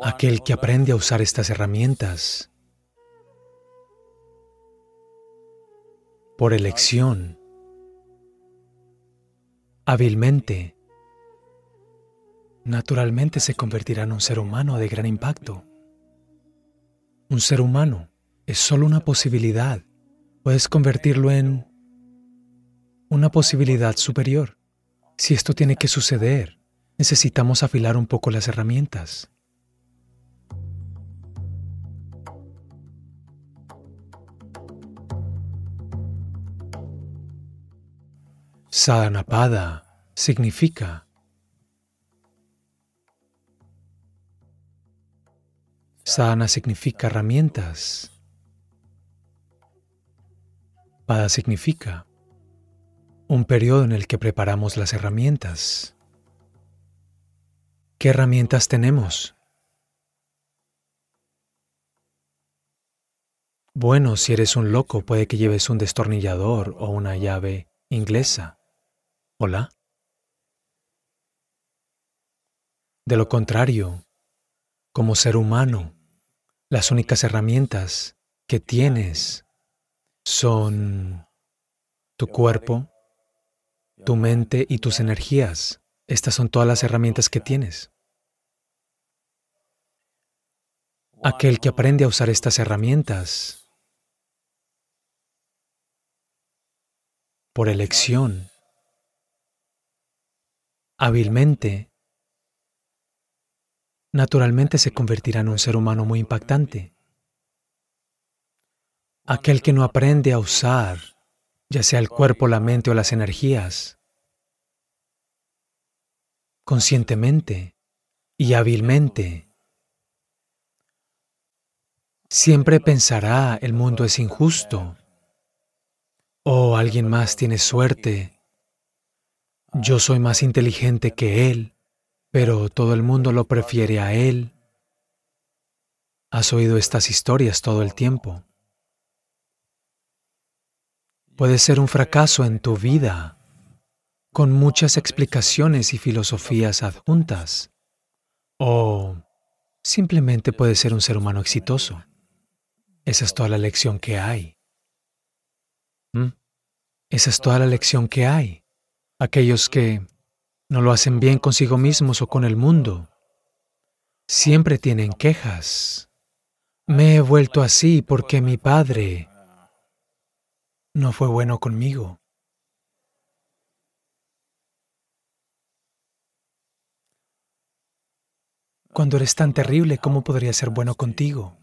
Aquel que aprende a usar estas herramientas por elección, hábilmente, naturalmente se convertirá en un ser humano de gran impacto. Un ser humano es solo una posibilidad. Puedes convertirlo en una posibilidad superior. Si esto tiene que suceder, necesitamos afilar un poco las herramientas. Sadhanapada significa Sadhana significa herramientas. Pada significa un periodo en el que preparamos las herramientas. ¿Qué herramientas tenemos? Bueno, si eres un loco, puede que lleves un destornillador o una llave inglesa. Hola. De lo contrario, como ser humano, las únicas herramientas que tienes son tu cuerpo, tu mente y tus energías. Estas son todas las herramientas que tienes. Aquel que aprende a usar estas herramientas por elección, hábilmente, naturalmente se convertirá en un ser humano muy impactante. Aquel que no aprende a usar, ya sea el cuerpo, la mente o las energías, conscientemente y hábilmente, siempre pensará el mundo es injusto o alguien más tiene suerte, yo soy más inteligente que él pero todo el mundo lo prefiere a él. Has oído estas historias todo el tiempo. Puede ser un fracaso en tu vida, con muchas explicaciones y filosofías adjuntas, o simplemente puede ser un ser humano exitoso. Esa es toda la lección que hay. ¿Mm? Esa es toda la lección que hay. Aquellos que no lo hacen bien consigo mismos o con el mundo. Siempre tienen quejas. Me he vuelto así porque mi padre no fue bueno conmigo. Cuando eres tan terrible, ¿cómo podría ser bueno contigo?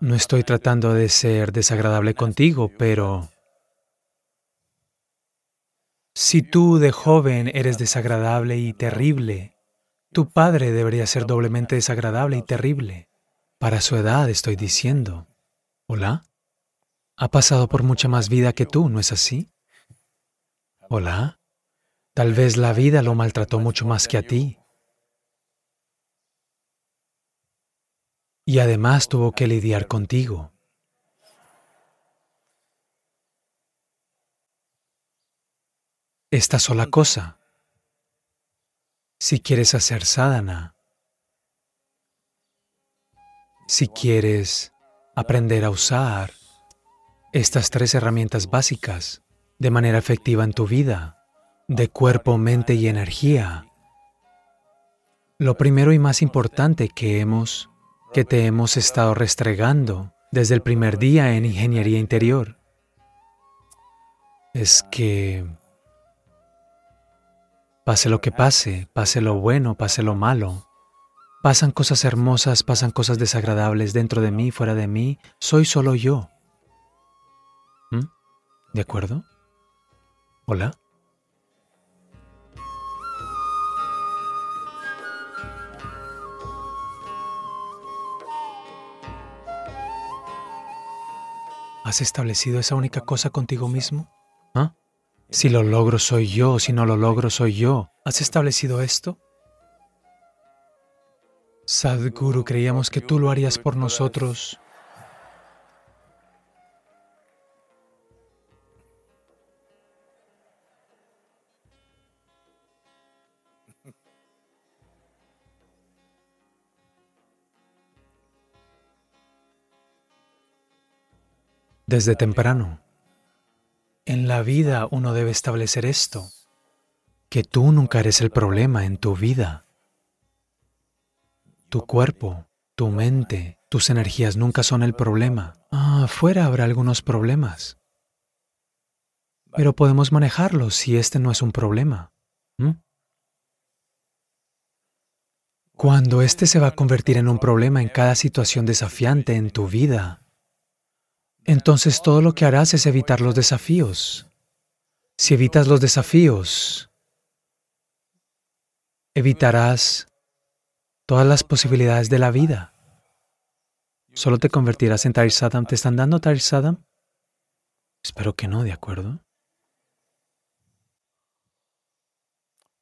No estoy tratando de ser desagradable contigo, pero si tú de joven eres desagradable y terrible, tu padre debería ser doblemente desagradable y terrible. Para su edad estoy diciendo. ¿Hola? Ha pasado por mucha más vida que tú, ¿no es así? ¿Hola? Tal vez la vida lo maltrató mucho más que a ti. Y además tuvo que lidiar contigo. Esta sola cosa. Si quieres hacer sadhana, si quieres aprender a usar estas tres herramientas básicas de manera efectiva en tu vida, de cuerpo, mente y energía, lo primero y más importante que hemos, que te hemos estado restregando desde el primer día en ingeniería interior, es que Pase lo que pase, pase lo bueno, pase lo malo. Pasan cosas hermosas, pasan cosas desagradables dentro de mí, fuera de mí. Soy solo yo. ¿Mm? ¿De acuerdo? ¿Hola? ¿Has establecido esa única cosa contigo mismo? Si lo logro soy yo, si no lo logro soy yo. ¿Has establecido esto? Sadhguru, creíamos que tú lo harías por nosotros. Desde temprano. En la vida uno debe establecer esto, que tú nunca eres el problema en tu vida. Tu cuerpo, tu mente, tus energías nunca son el problema. Ah, afuera habrá algunos problemas. Pero podemos manejarlos si este no es un problema. Cuando este se va a convertir en un problema en cada situación desafiante en tu vida, entonces todo lo que harás es evitar los desafíos. Si evitas los desafíos, evitarás todas las posibilidades de la vida. Solo te convertirás en Sadam. ¿Te están dando Sadam? Espero que no, ¿de acuerdo?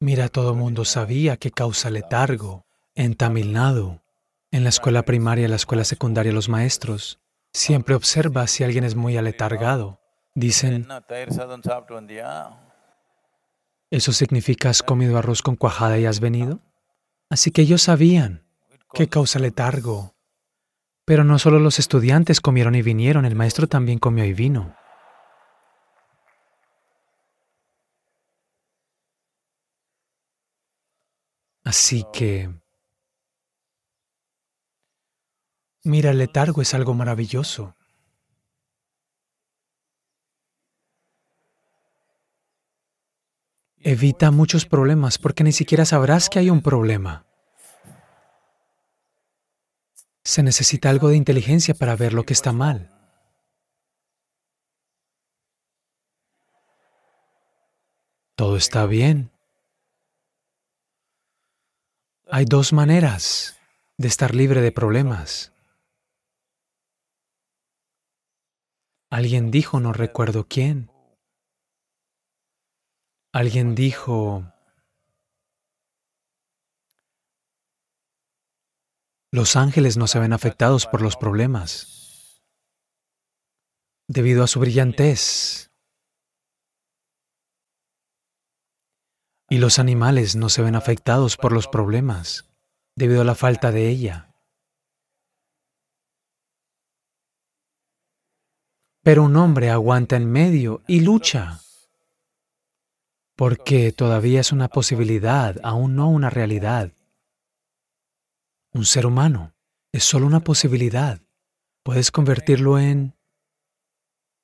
Mira, todo el mundo sabía que causa letargo en Tamil Nadu, en la escuela primaria y la escuela secundaria, los maestros Siempre observa si alguien es muy aletargado. Dicen, ¿eso significa has comido arroz con cuajada y has venido? Así que ellos sabían que causa letargo. Pero no solo los estudiantes comieron y vinieron, el maestro también comió y vino. Así que Mira, el letargo es algo maravilloso. Evita muchos problemas porque ni siquiera sabrás que hay un problema. Se necesita algo de inteligencia para ver lo que está mal. Todo está bien. Hay dos maneras de estar libre de problemas. Alguien dijo, no recuerdo quién. Alguien dijo, los ángeles no se ven afectados por los problemas debido a su brillantez. Y los animales no se ven afectados por los problemas debido a la falta de ella. Pero un hombre aguanta en medio y lucha, porque todavía es una posibilidad, aún no una realidad. Un ser humano es solo una posibilidad. Puedes convertirlo en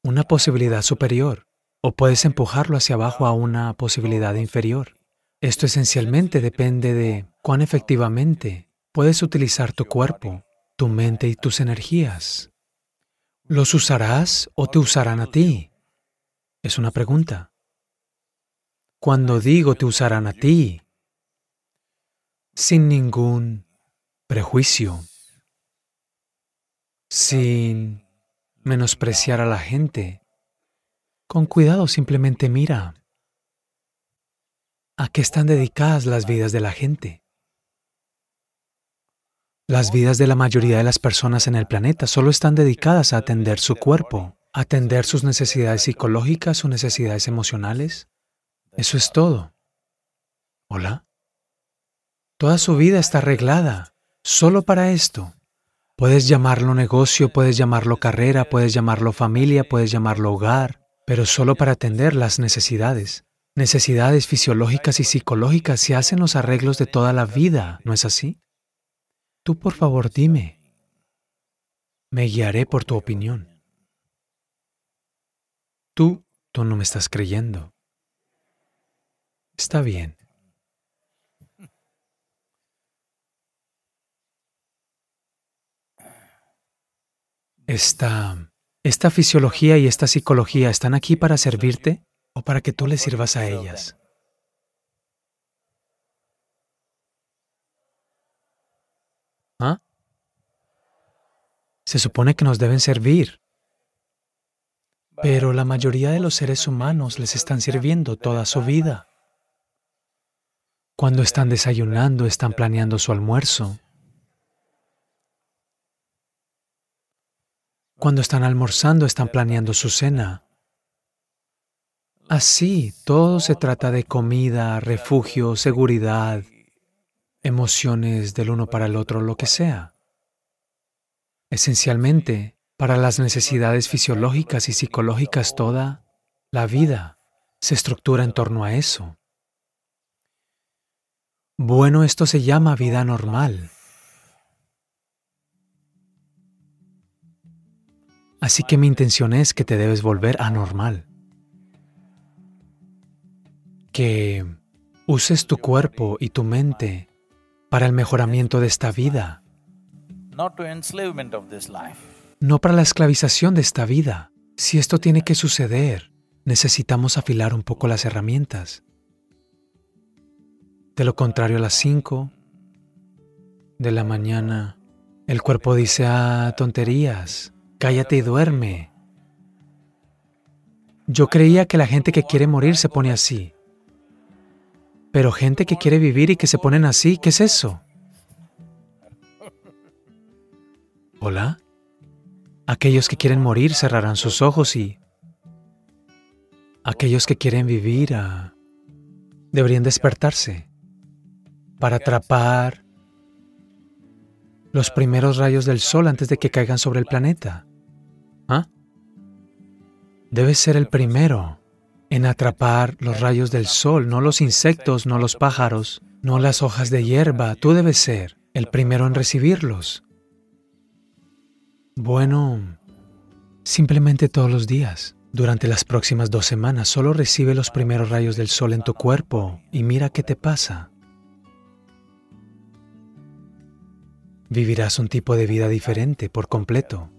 una posibilidad superior o puedes empujarlo hacia abajo a una posibilidad inferior. Esto esencialmente depende de cuán efectivamente puedes utilizar tu cuerpo, tu mente y tus energías. ¿Los usarás o te usarán a ti? Es una pregunta. Cuando digo te usarán a ti, sin ningún prejuicio, sin menospreciar a la gente, con cuidado simplemente mira a qué están dedicadas las vidas de la gente. Las vidas de la mayoría de las personas en el planeta solo están dedicadas a atender su cuerpo, atender sus necesidades psicológicas, sus necesidades emocionales. Eso es todo. ¿Hola? Toda su vida está arreglada solo para esto. Puedes llamarlo negocio, puedes llamarlo carrera, puedes llamarlo familia, puedes llamarlo hogar, pero solo para atender las necesidades. Necesidades fisiológicas y psicológicas se hacen los arreglos de toda la vida, ¿no es así? Tú por favor dime. Me guiaré por tu opinión. Tú, tú no me estás creyendo. Está bien. Esta, esta fisiología y esta psicología están aquí para servirte o para que tú le sirvas a ellas. ¿Ah? Se supone que nos deben servir. Pero la mayoría de los seres humanos les están sirviendo toda su vida. Cuando están desayunando, están planeando su almuerzo. Cuando están almorzando, están planeando su cena. Así, todo se trata de comida, refugio, seguridad, emociones del uno para el otro, lo que sea. Esencialmente, Para las necesidades fisiológicas y psicológicas toda la vida se estructura en torno a eso. Bueno, esto se llama vida normal. Así que mi intención es que te debes volver anormal. Que uses tu cuerpo y tu mente para el mejoramiento de esta vida, no para la esclavización de esta vida. Si esto tiene que suceder, necesitamos afilar un poco las herramientas. De lo contrario, a las 5 de la mañana, el cuerpo dice, ah, tonterías, cállate y duerme. Yo creía que la gente que quiere morir se pone así. Pero gente que quiere vivir y que se ponen así, ¿qué es eso? ¿Hola? Aquellos que quieren morir cerrarán sus ojos y aquellos que quieren vivir ah, deberían despertarse para atrapar los primeros rayos del sol antes de que caigan sobre el planeta. ¿Ah? Debes ser el primero en atrapar los rayos del sol, no los insectos, no los pájaros, no las hojas de hierba. Tú debes ser el primero en recibirlos. Bueno, simplemente todos los días. Durante las próximas dos semanas solo recibe los primeros rayos del sol en tu cuerpo y mira qué te pasa. Vivirás un tipo de vida diferente por completo.